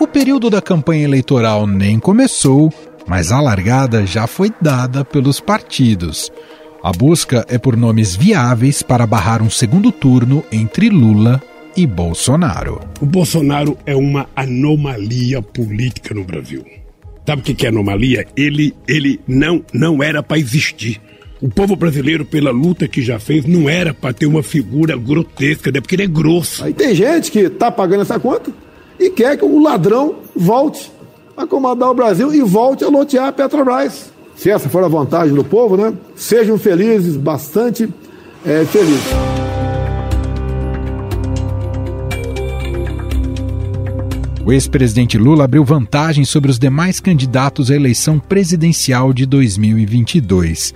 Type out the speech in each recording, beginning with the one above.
O período da campanha eleitoral nem começou, mas a largada já foi dada pelos partidos. A busca é por nomes viáveis para barrar um segundo turno entre Lula e Bolsonaro. O Bolsonaro é uma anomalia política no Brasil. Sabe o que é anomalia? Ele, ele não, não era para existir. O povo brasileiro, pela luta que já fez, não era para ter uma figura grotesca, né? porque ele é grosso. Aí tem gente que tá pagando essa conta e quer que o ladrão volte a comandar o Brasil e volte a lotear a Petrobras. Se essa for a vontade do povo, né? Sejam felizes, bastante é, felizes. O ex-presidente Lula abriu vantagem sobre os demais candidatos à eleição presidencial de 2022.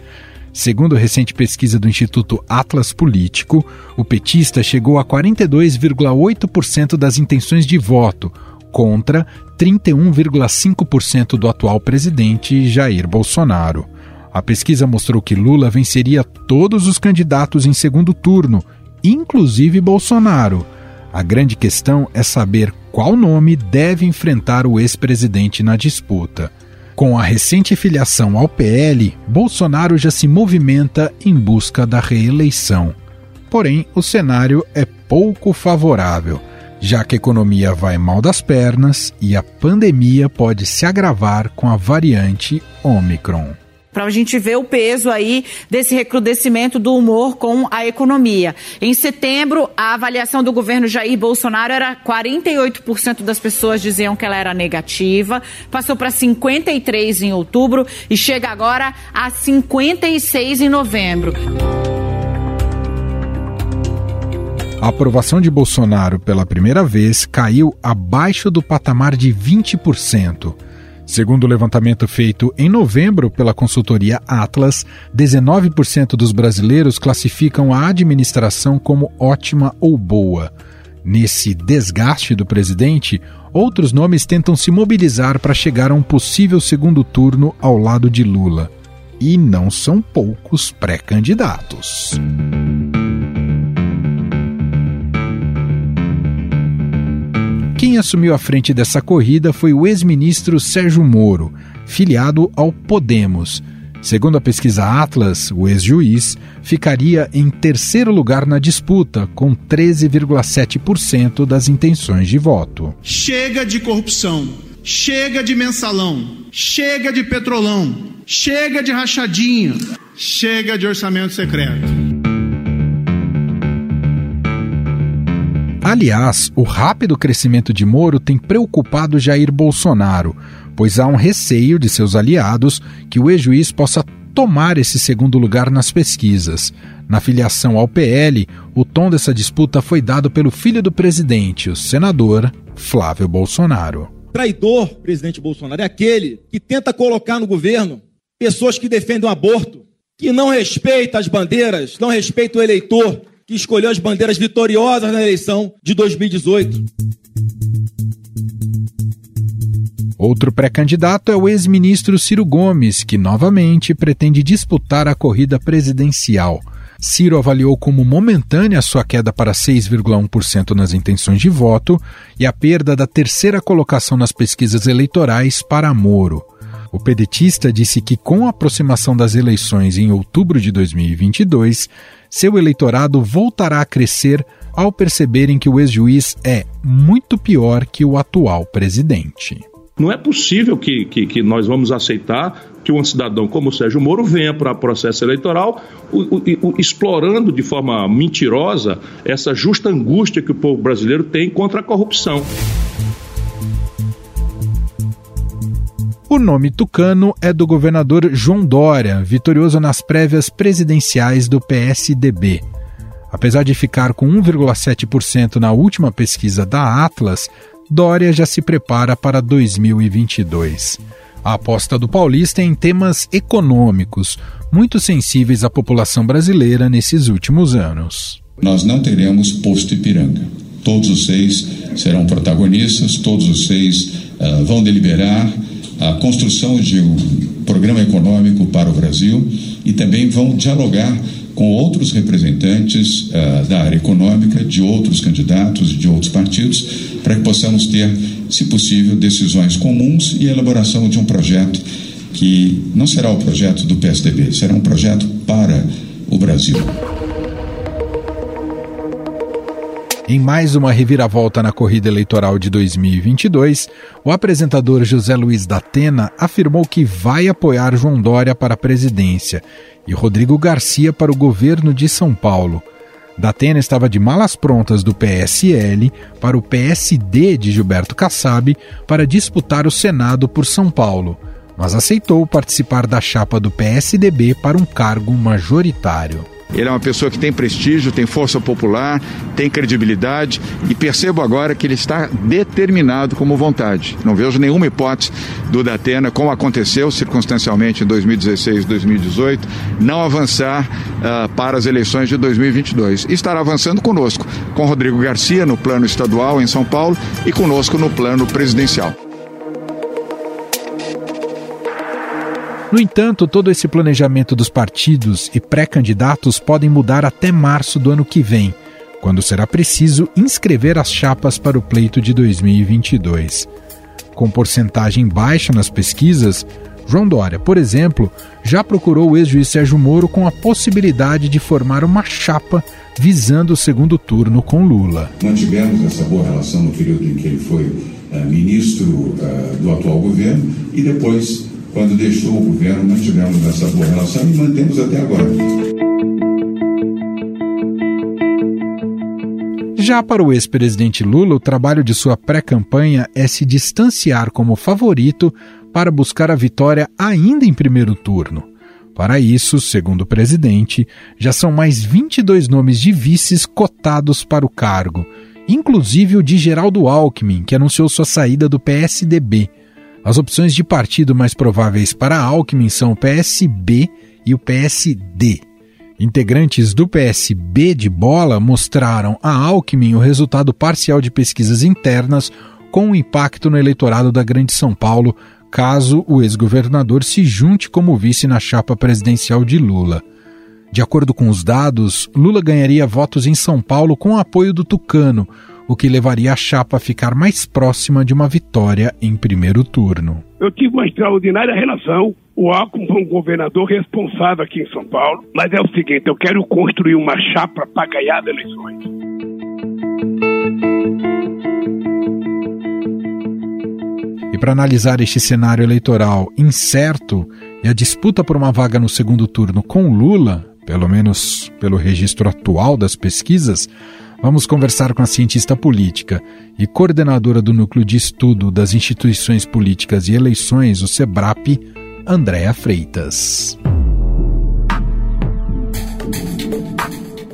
Segundo recente pesquisa do Instituto Atlas Político, o petista chegou a 42,8% das intenções de voto, contra 31,5% do atual presidente Jair Bolsonaro. A pesquisa mostrou que Lula venceria todos os candidatos em segundo turno, inclusive Bolsonaro. A grande questão é saber qual nome deve enfrentar o ex-presidente na disputa. Com a recente filiação ao PL, Bolsonaro já se movimenta em busca da reeleição. Porém, o cenário é pouco favorável, já que a economia vai mal das pernas e a pandemia pode se agravar com a variante Omicron para a gente ver o peso aí desse recrudescimento do humor com a economia. Em setembro, a avaliação do governo Jair Bolsonaro era 48% das pessoas diziam que ela era negativa, passou para 53 em outubro e chega agora a 56 em novembro. A aprovação de Bolsonaro pela primeira vez caiu abaixo do patamar de 20%. Segundo o levantamento feito em novembro pela consultoria Atlas, 19% dos brasileiros classificam a administração como ótima ou boa. Nesse desgaste do presidente, outros nomes tentam se mobilizar para chegar a um possível segundo turno ao lado de Lula. E não são poucos pré-candidatos. Quem assumiu a frente dessa corrida foi o ex-ministro Sérgio Moro, filiado ao Podemos. Segundo a pesquisa Atlas, o ex-juiz ficaria em terceiro lugar na disputa, com 13,7% das intenções de voto. Chega de corrupção, chega de mensalão, chega de petrolão, chega de rachadinha, chega de orçamento secreto. Aliás, o rápido crescimento de Moro tem preocupado Jair Bolsonaro, pois há um receio de seus aliados que o ex-juiz possa tomar esse segundo lugar nas pesquisas. Na filiação ao PL, o tom dessa disputa foi dado pelo filho do presidente, o senador Flávio Bolsonaro. Traidor, presidente Bolsonaro, é aquele que tenta colocar no governo pessoas que defendem o aborto, que não respeita as bandeiras, não respeita o eleitor, que escolheu as bandeiras vitoriosas na eleição de 2018. Outro pré-candidato é o ex-ministro Ciro Gomes, que novamente pretende disputar a corrida presidencial. Ciro avaliou como momentânea sua queda para 6,1% nas intenções de voto e a perda da terceira colocação nas pesquisas eleitorais para Moro. O pedetista disse que, com a aproximação das eleições em outubro de 2022, seu eleitorado voltará a crescer ao perceberem que o ex-juiz é muito pior que o atual presidente. Não é possível que, que, que, nós vamos aceitar que um cidadão como o Sérgio Moro venha para o processo eleitoral o, o, o, explorando de forma mentirosa essa justa angústia que o povo brasileiro tem contra a corrupção. O nome tucano é do governador João Dória, vitorioso nas prévias presidenciais do PSDB. Apesar de ficar com 1,7% na última pesquisa da Atlas, Dória já se prepara para 2022. A aposta do paulista é em temas econômicos, muito sensíveis à população brasileira nesses últimos anos. Nós não teremos posto Ipiranga. Todos os seis serão protagonistas, todos os seis uh, vão deliberar a construção de um programa econômico para o Brasil e também vão dialogar com outros representantes uh, da área econômica de outros candidatos, de outros partidos, para que possamos ter, se possível, decisões comuns e elaboração de um projeto que não será o projeto do PSDB, será um projeto para o Brasil. Em mais uma reviravolta na corrida eleitoral de 2022, o apresentador José Luiz da Atena afirmou que vai apoiar João Dória para a presidência e Rodrigo Garcia para o governo de São Paulo. Datena estava de malas prontas do PSL para o PSD de Gilberto Kassab para disputar o Senado por São Paulo, mas aceitou participar da chapa do PSDB para um cargo majoritário. Ele é uma pessoa que tem prestígio, tem força popular, tem credibilidade e percebo agora que ele está determinado como vontade. Não vejo nenhuma hipótese do Datena, como aconteceu circunstancialmente em 2016 e 2018, não avançar uh, para as eleições de 2022. E estará avançando conosco, com Rodrigo Garcia no plano estadual em São Paulo e conosco no plano presidencial. No entanto, todo esse planejamento dos partidos e pré-candidatos podem mudar até março do ano que vem, quando será preciso inscrever as chapas para o pleito de 2022. Com porcentagem baixa nas pesquisas, João Dória, por exemplo, já procurou o ex-juiz Sérgio Moro com a possibilidade de formar uma chapa visando o segundo turno com Lula. Mantivemos essa boa relação no período em que ele foi uh, ministro uh, do atual governo e depois quando deixou o governo, mantivemos essa boa relação e mantemos até agora. Já para o ex-presidente Lula, o trabalho de sua pré-campanha é se distanciar como favorito para buscar a vitória ainda em primeiro turno. Para isso, segundo o presidente, já são mais 22 nomes de vices cotados para o cargo, inclusive o de Geraldo Alckmin, que anunciou sua saída do PSDB as opções de partido mais prováveis para Alckmin são o PSB e o PSD. Integrantes do PSB de bola mostraram a Alckmin o resultado parcial de pesquisas internas com um impacto no eleitorado da Grande São Paulo, caso o ex-governador se junte como vice na chapa presidencial de Lula. De acordo com os dados, Lula ganharia votos em São Paulo com o apoio do Tucano, o que levaria a chapa a ficar mais próxima de uma vitória em primeiro turno. Eu tive uma extraordinária relação. O Alckmin foi um governador responsável aqui em São Paulo. Mas é o seguinte: eu quero construir uma chapa para ganhar eleições. E para analisar este cenário eleitoral incerto e a disputa por uma vaga no segundo turno com Lula, pelo menos pelo registro atual das pesquisas, Vamos conversar com a cientista política e coordenadora do Núcleo de Estudo das Instituições Políticas e Eleições, o SEBRAP, Andréa Freitas.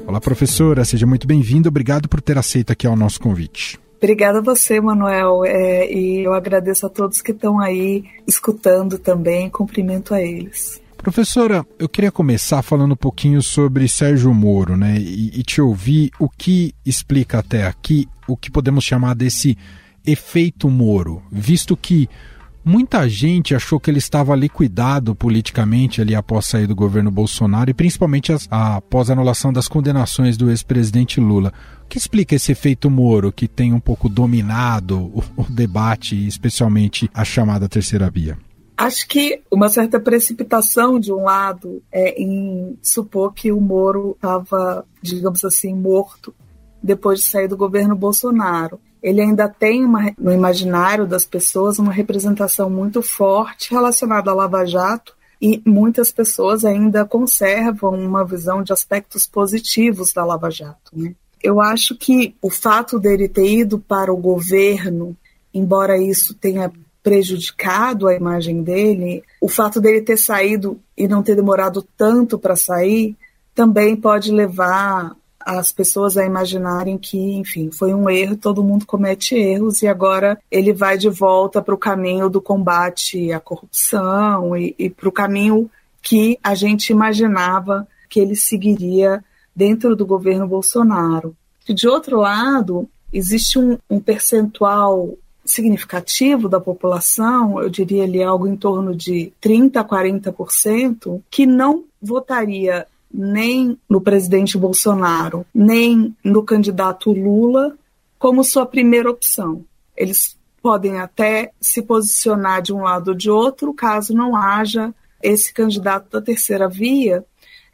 Olá, professora, seja muito bem-vinda. Obrigado por ter aceito aqui ao nosso convite. Obrigada a você, Manuel, é, e eu agradeço a todos que estão aí escutando também. Cumprimento a eles. Professora, eu queria começar falando um pouquinho sobre Sérgio Moro, né? E, e, te ouvir o que explica até aqui o que podemos chamar desse efeito Moro, visto que muita gente achou que ele estava liquidado politicamente ali após sair do governo Bolsonaro e principalmente as, após a anulação das condenações do ex-presidente Lula. O que explica esse efeito Moro que tem um pouco dominado o, o debate, especialmente a chamada terceira via? Acho que uma certa precipitação de um lado é em supor que o Moro estava, digamos assim, morto depois de sair do governo Bolsonaro. Ele ainda tem uma, no imaginário das pessoas uma representação muito forte relacionada à Lava Jato e muitas pessoas ainda conservam uma visão de aspectos positivos da Lava Jato. Né? Eu acho que o fato dele ter ido para o governo, embora isso tenha prejudicado a imagem dele, o fato dele ter saído e não ter demorado tanto para sair também pode levar as pessoas a imaginarem que, enfim, foi um erro, todo mundo comete erros e agora ele vai de volta para o caminho do combate à corrupção e, e para o caminho que a gente imaginava que ele seguiria dentro do governo Bolsonaro. De outro lado, existe um, um percentual significativo da população, eu diria ali algo em torno de 30% a 40%, que não votaria nem no presidente Bolsonaro, nem no candidato Lula como sua primeira opção. Eles podem até se posicionar de um lado ou de outro, caso não haja esse candidato da terceira via,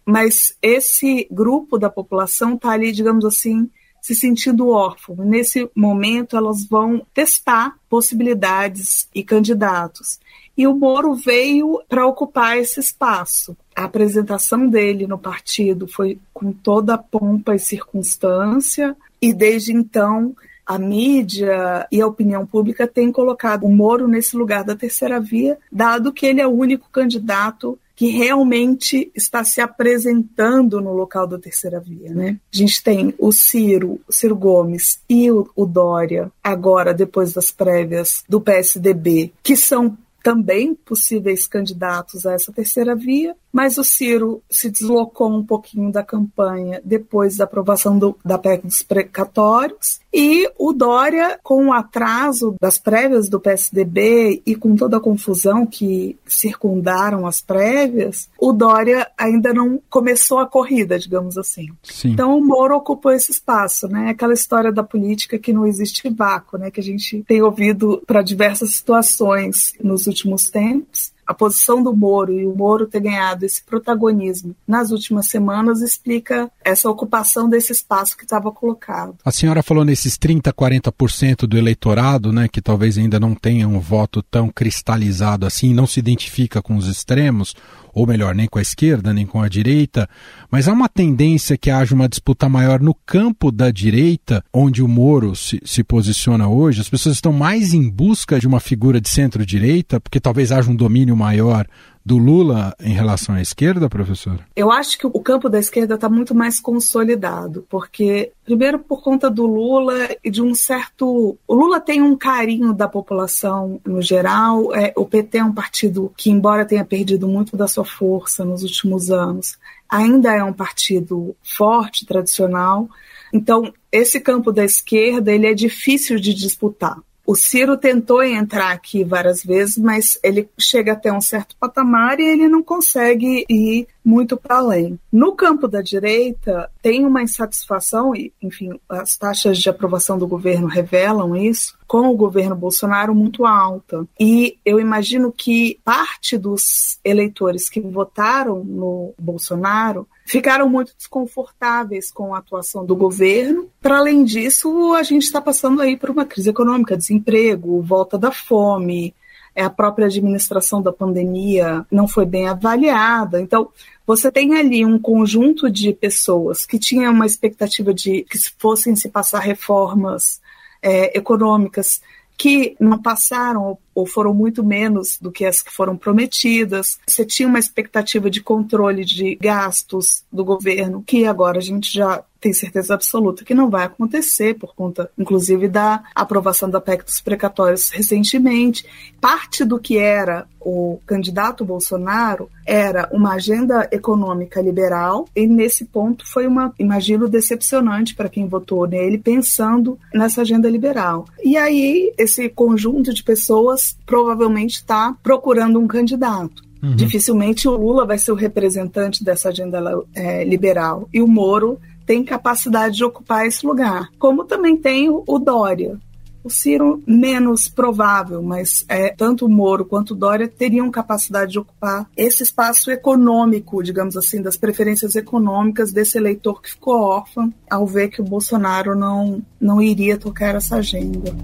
mas esse grupo da população está ali, digamos assim, se sentindo órfão. Nesse momento, elas vão testar possibilidades e candidatos. E o Moro veio para ocupar esse espaço. A apresentação dele no partido foi com toda a pompa e circunstância, e desde então a mídia e a opinião pública têm colocado o Moro nesse lugar da terceira via, dado que ele é o único candidato que realmente está se apresentando no local da terceira via, né? A gente tem o Ciro, o Ciro Gomes e o, o Dória, agora depois das prévias do PSDB, que são também possíveis candidatos a essa terceira via, mas o Ciro se deslocou um pouquinho da campanha depois da aprovação do, da PEC dos precatórios e o Dória, com o atraso das prévias do PSDB e com toda a confusão que circundaram as prévias, o Dória ainda não começou a corrida, digamos assim. Sim. Então o Moro ocupou esse espaço, né? Aquela história da política que não existe vácuo, né? Que a gente tem ouvido para diversas situações nos últimos tempos a posição do Moro e o Moro ter ganhado esse protagonismo nas últimas semanas explica essa ocupação desse espaço que estava colocado. A senhora falou nesses 30, 40% do eleitorado, né, que talvez ainda não tenha um voto tão cristalizado assim, não se identifica com os extremos ou melhor, nem com a esquerda, nem com a direita, mas há uma tendência que haja uma disputa maior no campo da direita, onde o Moro se, se posiciona hoje. As pessoas estão mais em busca de uma figura de centro-direita, porque talvez haja um domínio maior do Lula em relação à esquerda, professor? Eu acho que o campo da esquerda está muito mais consolidado, porque, primeiro, por conta do Lula e de um certo. O Lula tem um carinho da população no geral, é, o PT é um partido que, embora tenha perdido muito da sua força nos últimos anos, ainda é um partido forte, tradicional. Então, esse campo da esquerda ele é difícil de disputar. O Ciro tentou entrar aqui várias vezes, mas ele chega até um certo patamar e ele não consegue ir muito para além. No campo da direita, tem uma insatisfação, e, enfim, as taxas de aprovação do governo revelam isso, com o governo Bolsonaro muito alta. E eu imagino que parte dos eleitores que votaram no Bolsonaro ficaram muito desconfortáveis com a atuação do governo. Para além disso, a gente está passando aí por uma crise econômica, desemprego, volta da fome, é, a própria administração da pandemia não foi bem avaliada. Então, você tem ali um conjunto de pessoas que tinham uma expectativa de que fossem se passar reformas é, econômicas que não passaram ou foram muito menos do que as que foram prometidas. Você tinha uma expectativa de controle de gastos do governo, que agora a gente já tem certeza absoluta que não vai acontecer, por conta, inclusive, da aprovação da PEC dos precatórios recentemente. Parte do que era o candidato Bolsonaro era uma agenda econômica liberal, e nesse ponto foi uma, imagino, decepcionante para quem votou nele, pensando nessa agenda liberal. E aí, esse conjunto de pessoas provavelmente está procurando um candidato. Uhum. Dificilmente o Lula vai ser o representante dessa agenda é, liberal. E o Moro tem capacidade de ocupar esse lugar, como também tem o Dória. O Ciro, menos provável, mas é, tanto o Moro quanto o Dória teriam capacidade de ocupar esse espaço econômico, digamos assim, das preferências econômicas desse eleitor que ficou órfão ao ver que o Bolsonaro não, não iria tocar essa agenda.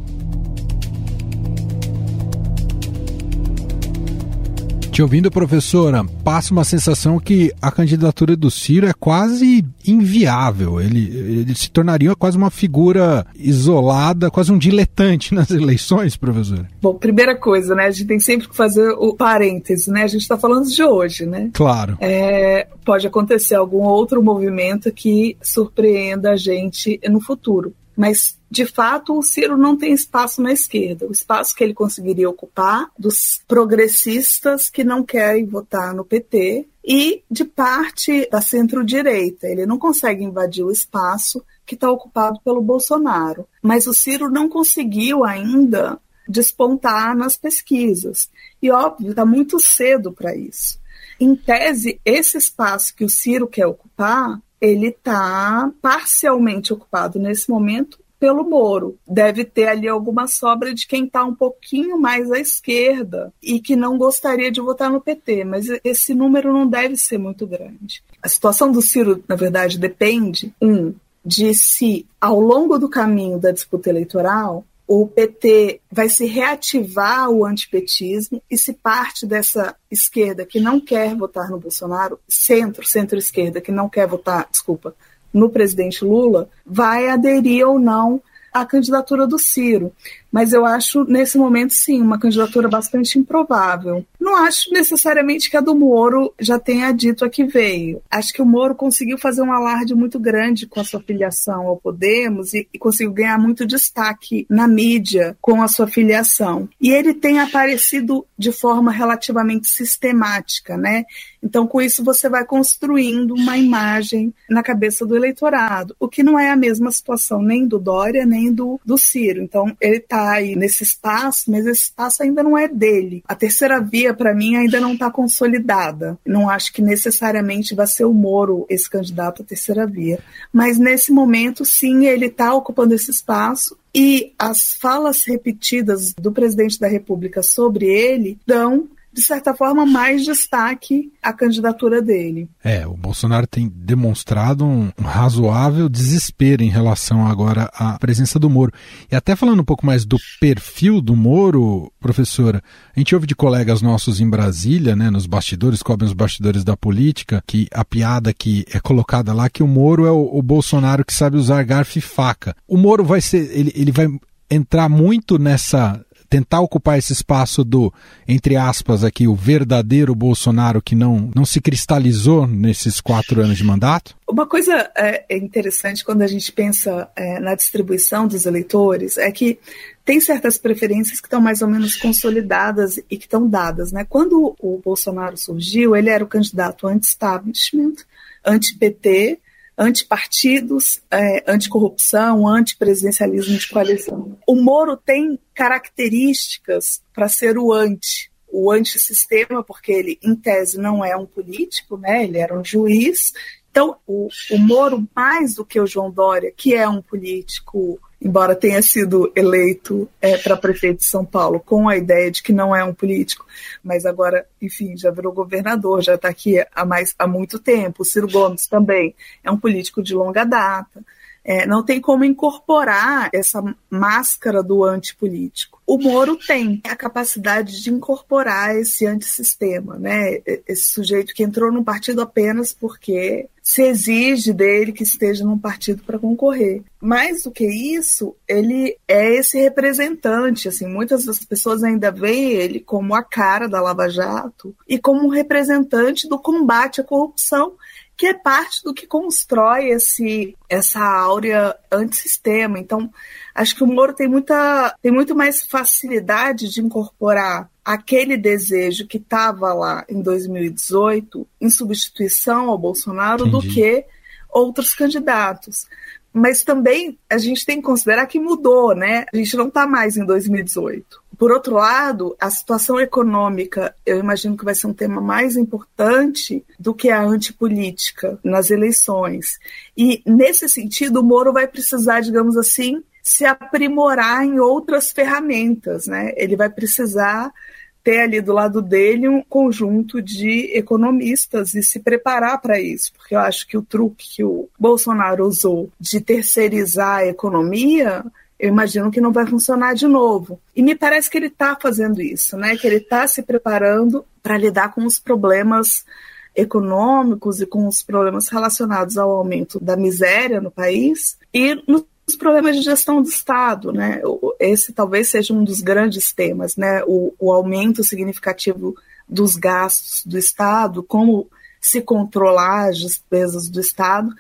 Te ouvindo, professora, passa uma sensação que a candidatura do Ciro é quase inviável. Ele, ele se tornaria quase uma figura isolada, quase um diletante nas eleições, professora. Bom, primeira coisa, né? A gente tem sempre que fazer o parêntese, né? A gente está falando de hoje, né? Claro. É, pode acontecer algum outro movimento que surpreenda a gente no futuro. Mas, de fato, o Ciro não tem espaço na esquerda. O espaço que ele conseguiria ocupar dos progressistas que não querem votar no PT e de parte da centro-direita. Ele não consegue invadir o espaço que está ocupado pelo Bolsonaro. Mas o Ciro não conseguiu ainda despontar nas pesquisas. E, óbvio, está muito cedo para isso. em tese, esse espaço que o Ciro quer ocupar, ele está parcialmente ocupado nesse momento pelo Moro. Deve ter ali alguma sobra de quem está um pouquinho mais à esquerda e que não gostaria de votar no PT, mas esse número não deve ser muito grande. A situação do Ciro, na verdade, depende, um, de se ao longo do caminho da disputa eleitoral o PT vai se reativar o antipetismo e se parte dessa esquerda que não quer votar no Bolsonaro, centro, centro-esquerda que não quer votar, desculpa, no presidente Lula, vai aderir ou não à candidatura do Ciro mas eu acho, nesse momento, sim, uma candidatura bastante improvável. Não acho necessariamente que a do Moro já tenha dito a que veio. Acho que o Moro conseguiu fazer um alarde muito grande com a sua filiação ao Podemos e, e conseguiu ganhar muito destaque na mídia com a sua filiação. E ele tem aparecido de forma relativamente sistemática, né? Então, com isso, você vai construindo uma imagem na cabeça do eleitorado, o que não é a mesma situação nem do Dória, nem do, do Ciro. Então, ele está aí nesse espaço, mas esse espaço ainda não é dele. A terceira via, para mim, ainda não está consolidada. Não acho que necessariamente vai ser o Moro esse candidato à terceira via. Mas nesse momento, sim, ele está ocupando esse espaço. E as falas repetidas do presidente da República sobre ele dão de certa forma, mais destaque à candidatura dele. É, o Bolsonaro tem demonstrado um, razoável desespero em relação agora à presença do Moro. E até falando um pouco mais do perfil do Moro, professora, a gente ouve de colegas nossos em Brasília, né, nos bastidores, cobrem os bastidores da política, que a piada que é colocada lá que o Moro é o, o Bolsonaro que sabe usar garfo e faca. O Moro vai ser, ele, ele vai entrar muito nessa tentar ocupar esse espaço do, entre aspas, aqui, o verdadeiro Bolsonaro que não, não se cristalizou nesses quatro anos de mandato? Uma coisa é, é interessante quando a gente pensa é, na distribuição dos eleitores é que tem certas preferências que estão mais ou menos consolidadas e que estão dadas. Né? Quando o Bolsonaro surgiu, ele era o candidato anti-establishment, anti-PT, antipartidos, é, anticorrupção, antipresidencialismo de coalizão. O Moro tem características para ser o anti, o antissistema, porque ele, em tese, não é um político, né? ele era um juiz. Então, o, o Moro, mais do que o João Dória, que é um político embora tenha sido eleito é, para prefeito de São Paulo com a ideia de que não é um político, mas agora, enfim, já virou governador, já está aqui há, mais, há muito tempo. O Ciro Gomes também é um político de longa data. É, não tem como incorporar essa máscara do antipolítico. O Moro tem a capacidade de incorporar esse antissistema, né? Esse sujeito que entrou num partido apenas porque se exige dele que esteja num partido para concorrer. Mais do que isso, ele é esse representante, assim, muitas das pessoas ainda veem ele como a cara da Lava Jato e como um representante do combate à corrupção que é parte do que constrói esse, essa áurea antissistema. Então, acho que o Moro tem, muita, tem muito mais facilidade de incorporar aquele desejo que estava lá em 2018 em substituição ao Bolsonaro Entendi. do que outros candidatos. Mas também a gente tem que considerar que mudou, né? A gente não está mais em 2018. Por outro lado, a situação econômica, eu imagino que vai ser um tema mais importante do que a antipolítica nas eleições. E, nesse sentido, o Moro vai precisar, digamos assim, se aprimorar em outras ferramentas, né? Ele vai precisar ter ali do lado dele um conjunto de economistas e se preparar para isso, porque eu acho que o truque que o Bolsonaro usou de terceirizar a economia eu imagino que não vai funcionar de novo. E me parece que ele está fazendo isso, né? Que ele está se preparando para lidar com os problemas econômicos e com os problemas relacionados ao aumento da miséria no país e nos problemas de gestão do Estado, né? Esse talvez seja um dos grandes temas, né? O, o aumento significativo dos gastos do Estado, como se controlar as despesas do Estado.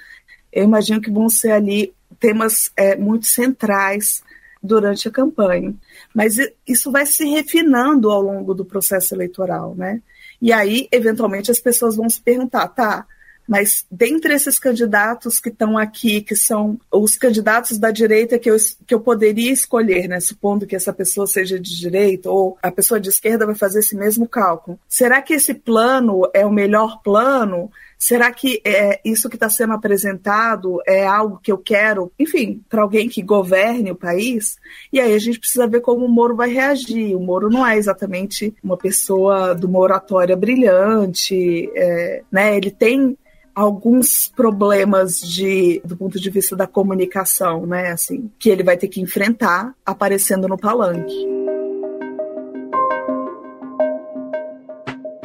Eu imagino que vão ser ali temas é, muito centrais durante a campanha. Mas isso vai se refinando ao longo do processo eleitoral, né? E aí, eventualmente, as pessoas vão se perguntar, tá, Mas dentre esses candidatos que estão aqui, que são os candidatos da direita que eu, que eu poderia escolher, né, supondo que essa pessoa seja de direita ou a pessoa de esquerda vai fazer esse mesmo cálculo. Será que esse plano é o melhor plano? Será que é, isso que está sendo apresentado é algo que eu quero, enfim, para alguém que governe o país? E aí a gente precisa ver como o Moro vai reagir. O Moro não é exatamente uma pessoa de uma oratória brilhante, é, né? Ele tem alguns problemas de, do ponto de vista da comunicação, né? Assim, que ele vai ter que enfrentar aparecendo no palanque.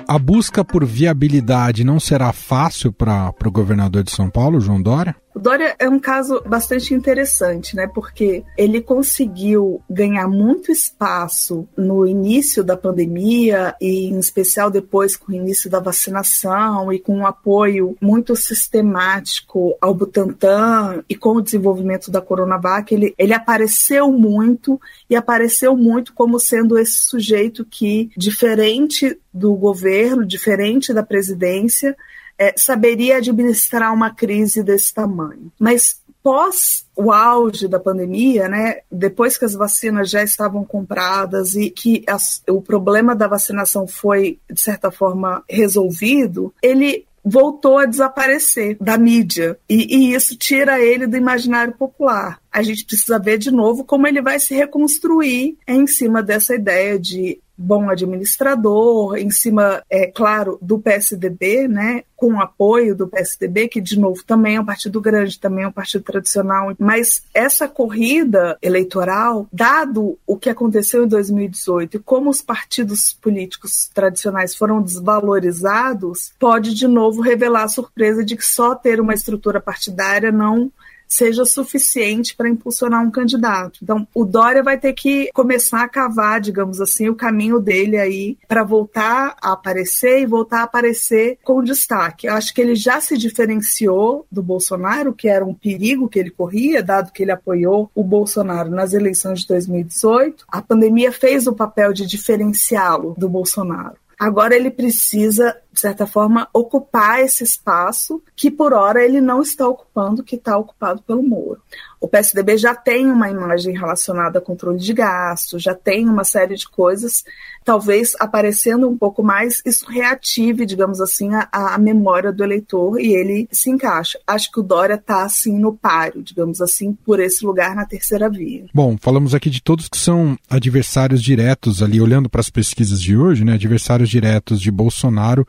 A busca por viabilidade não será fácil para o governador de São Paulo, João Dória? O Dória é um caso bastante interessante, né? Porque ele conseguiu ganhar muito espaço no início da pandemia e, em especial, depois com o início da vacinação e com um apoio muito sistemático ao Butantan e com o desenvolvimento da Coronavac, ele, ele apareceu muito e apareceu muito como sendo esse sujeito que, diferente do governo, diferente da presidência, é, saberia administrar uma crise desse tamanho. Mas pós o auge da pandemia, né, depois que as vacinas já estavam compradas e que as, o problema da vacinação foi, de certa forma, resolvido, ele voltou a desaparecer da mídia. E, e, isso tira ele do imaginário popular. A gente precisa ver de novo como ele vai se reconstruir em cima dessa ideia de bom administrador, em cima, é claro, do PSDB, né, com apoio do PSDB, que de novo também é um partido grande, também é um partido tradicional, mas essa corrida eleitoral, dado o que aconteceu em 2018 e como os partidos políticos tradicionais foram desvalorizados, pode de novo revelar a surpresa de que só ter uma estrutura partidária não seja suficiente para impulsionar um candidato. Então, o Dória vai ter que começar a cavar, digamos assim, o caminho dele aí para voltar a aparecer e voltar a aparecer com destaque. Eu acho que ele já se diferenciou do Bolsonaro, que era um perigo que ele corria, dado que ele apoiou o Bolsonaro nas eleições de 2018. A pandemia fez o papel de diferenciá-lo do Bolsonaro. Agora ele precisa, de certa forma, ocupar esse espaço que, por hora, ele não está ocupando, que está ocupado pelo Moro. O PSDB já tem uma imagem relacionada a controle de gastos, já tem uma série de coisas, talvez aparecendo um pouco mais, isso reative, digamos assim, a, a memória do eleitor e ele se encaixa. Acho que o Dória está, assim, no páreo, digamos assim, por esse lugar na terceira via. Bom, falamos aqui de todos que são adversários diretos ali, olhando para as pesquisas de hoje, né, adversários diretos de Bolsonaro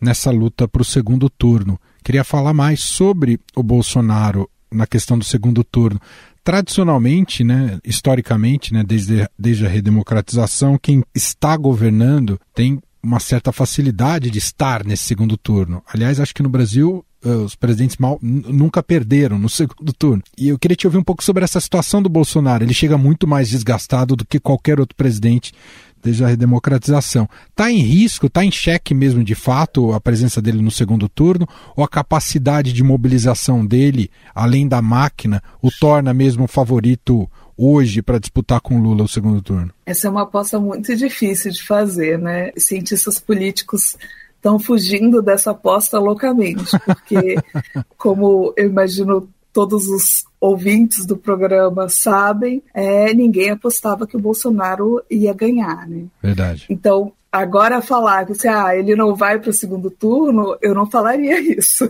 nessa luta para o segundo turno. Queria falar mais sobre o Bolsonaro na questão do segundo turno. Tradicionalmente, né, historicamente, né, desde, desde a redemocratização, quem está governando tem uma certa facilidade de estar nesse segundo turno. Aliás, acho que no Brasil eh, os presidentes mal nunca perderam no segundo turno. E eu queria te ouvir um pouco sobre essa situação do Bolsonaro. Ele chega muito mais desgastado do que qualquer outro presidente desde a redemocratização. Está em risco, está em xeque mesmo de fato a presença dele no segundo turno, ou a capacidade de mobilização dele, além da máquina, o torna mesmo favorito hoje para disputar com Lula o segundo turno? Essa é uma aposta muito difícil de fazer, né? Cientistas políticos estão fugindo dessa aposta loucamente, porque, como eu imagino todos os ouvintes do programa sabem, é, ninguém apostava que o Bolsonaro ia ganhar, né? Verdade. Então, agora falar que ah, ele não vai para o segundo turno, eu não falaria isso.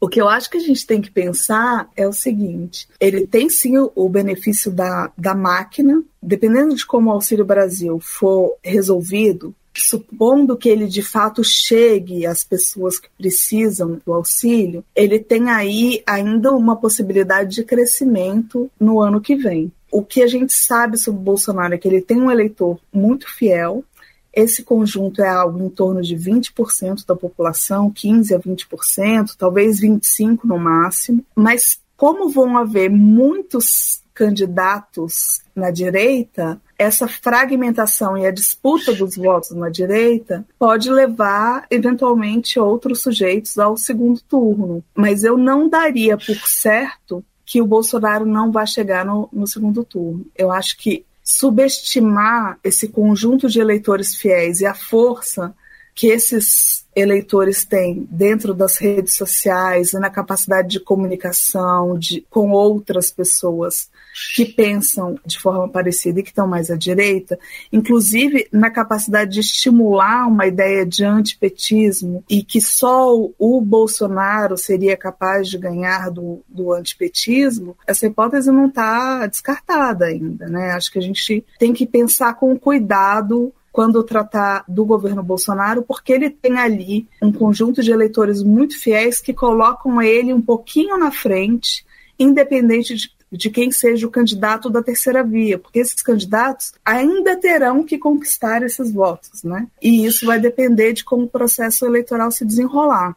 o que eu acho que a gente tem que pensar é o seguinte: ele tem sim o benefício da, da máquina, dependendo de como o Auxílio Brasil for resolvido, supondo que ele de fato chegue às pessoas que precisam do auxílio, ele tem aí ainda uma possibilidade de crescimento no ano que vem. O que a gente sabe sobre Bolsonaro é que ele tem um eleitor muito fiel. Esse conjunto é algo em torno de 20% da população, 15 a 20%, talvez 25 no máximo, mas como vão haver muitos candidatos na direita, essa fragmentação e a disputa dos votos na direita pode levar, eventualmente, outros sujeitos ao segundo turno. Mas eu não daria por certo que o Bolsonaro não vai chegar no, no segundo turno. Eu acho que subestimar esse conjunto de eleitores fiéis e a força que esses eleitores têm dentro das redes sociais e na capacidade de comunicação de, com outras pessoas que pensam de forma parecida e que estão mais à direita, inclusive na capacidade de estimular uma ideia de antipetismo e que só o Bolsonaro seria capaz de ganhar do, do antipetismo, essa hipótese não está descartada ainda. Né? Acho que a gente tem que pensar com cuidado quando tratar do governo Bolsonaro, porque ele tem ali um conjunto de eleitores muito fiéis que colocam ele um pouquinho na frente, independente de, de quem seja o candidato da terceira via, porque esses candidatos ainda terão que conquistar esses votos, né? E isso vai depender de como o processo eleitoral se desenrolar.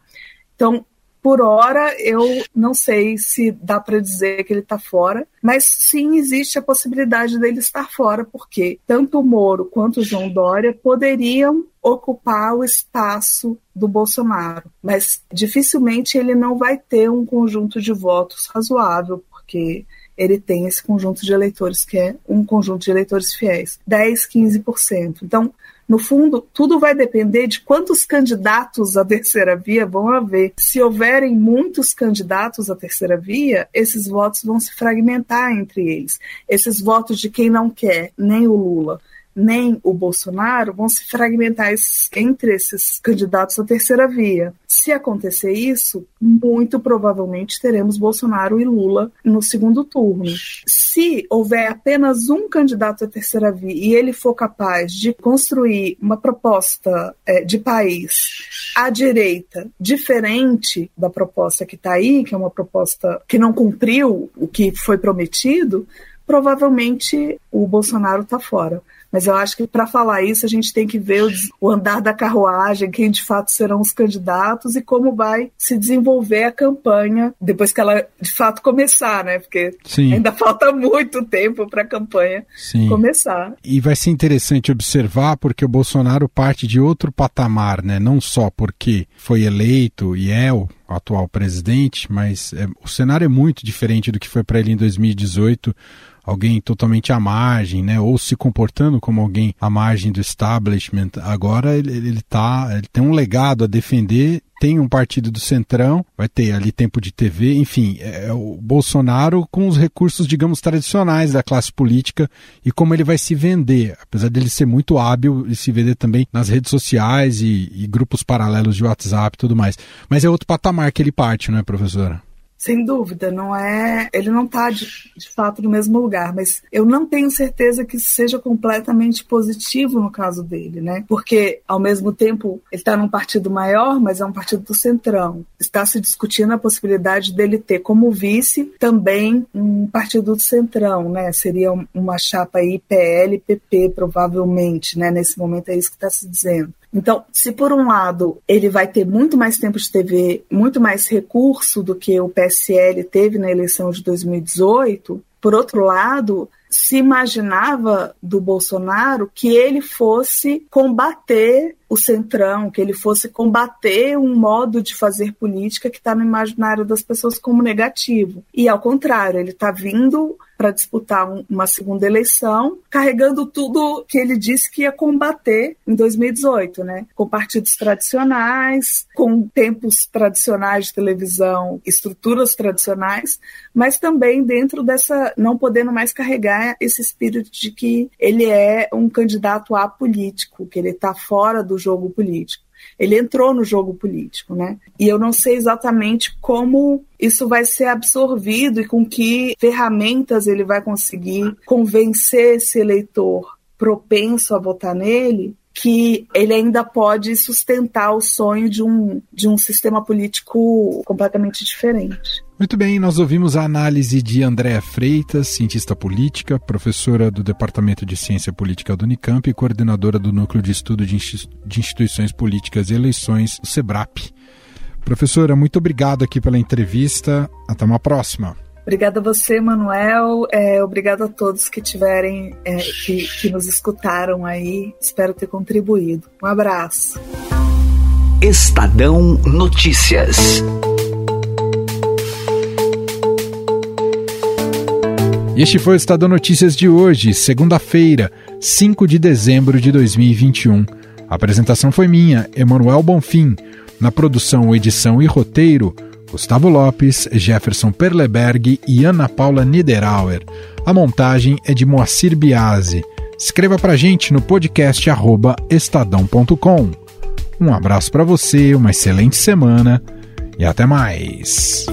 Então, por hora, eu não sei se dá para dizer que ele está fora, mas sim existe a possibilidade dele estar fora, porque tanto o Moro quanto o João Dória poderiam ocupar o espaço do Bolsonaro, mas dificilmente ele não vai ter um conjunto de votos razoável, porque ele tem esse conjunto de eleitores que é um conjunto de eleitores fiéis, 10, 15%. Então, no fundo, tudo vai depender de quantos candidatos à terceira via vão haver. Se houverem muitos candidatos à terceira via, esses votos vão se fragmentar entre eles. Esses votos de quem não quer nem o Lula nem o Bolsonaro vão se fragmentar entre esses candidatos à terceira via. Se acontecer isso, muito provavelmente teremos Bolsonaro e Lula no segundo turno. Se houver apenas um candidato à terceira via e ele for capaz de construir uma proposta é, de país à direita diferente da proposta que está aí, que é uma proposta que não cumpriu o que foi prometido, provavelmente o Bolsonaro está fora. Mas eu acho que para falar isso a gente tem que ver o andar da carruagem, quem de fato serão os candidatos e como vai se desenvolver a campanha depois que ela de fato começar, né? Porque Sim. ainda falta muito tempo para a campanha Sim. começar. E vai ser interessante observar porque o Bolsonaro parte de outro patamar, né? Não só porque foi eleito e é o atual presidente, mas é, o cenário é muito diferente do que foi para ele em 2018 alguém totalmente à margem, né? Ou se comportando como alguém à margem do establishment. Agora ele, ele tá, ele tem um legado a defender tem um partido do Centrão, vai ter ali tempo de TV, enfim, é, é o Bolsonaro com os recursos, digamos, tradicionais da classe política e como ele vai se vender, apesar dele ser muito hábil e se vender também nas redes sociais e, e grupos paralelos de WhatsApp e tudo mais. Mas é outro patamar que ele parte, não é, professora? Sem dúvida, não é. Ele não está de, de, fato no mesmo lugar, mas eu não tenho certeza que seja completamente positivo no caso dele, né? Porque, ao mesmo tempo, ele está num partido maior, mas é um partido do centrão. Está se discutindo a possibilidade dele ter como vice também um partido do centrão, né? Seria uma chapa aí PL-PP, provavelmente, né? Nesse momento é isso que está se dizendo. Então, se por um lado ele vai ter muito mais tempo de TV, muito mais recurso do que o PSL teve na eleição de 2018, por outro lado, se imaginava do Bolsonaro que ele fosse combater o centrão, que ele fosse combater um modo de fazer política que está no imaginário das pessoas como negativo. E ao contrário, ele está vindo para disputar um, uma segunda eleição, carregando tudo que ele disse que ia combater em 2018, né? Com partidos tradicionais, com tempos tradicionais de televisão, estruturas tradicionais, mas também dentro dessa não podendo mais carregar esse espírito de que ele é um candidato apolítico, que ele está fora do jogo político. Ele entrou no jogo político, né? E eu não sei exatamente como isso vai ser absorvido e com que ferramentas ele vai conseguir convencer esse eleitor propenso a votar nele que ele ainda pode sustentar o sonho de um, de um sistema político completamente diferente. Muito bem, nós ouvimos a análise de Andréa Freitas, cientista política, professora do Departamento de Ciência Política do Unicamp e coordenadora do Núcleo de Estudo de Instituições Políticas e Eleições, o SEBRAP. Professora, muito obrigado aqui pela entrevista. Até uma próxima. Obrigada a você, Manuel. É, obrigado a todos que tiverem, é, que, que nos escutaram aí. Espero ter contribuído. Um abraço. Estadão Notícias. E este foi o Estadão Notícias de hoje, segunda-feira, 5 de dezembro de 2021. A apresentação foi minha, Emanuel Bonfim. Na produção, edição e roteiro, Gustavo Lopes, Jefferson Perleberg e Ana Paula Niederauer. A montagem é de Moacir Biasi. Escreva pra gente no podcast estadão.com. Um abraço para você, uma excelente semana e até mais.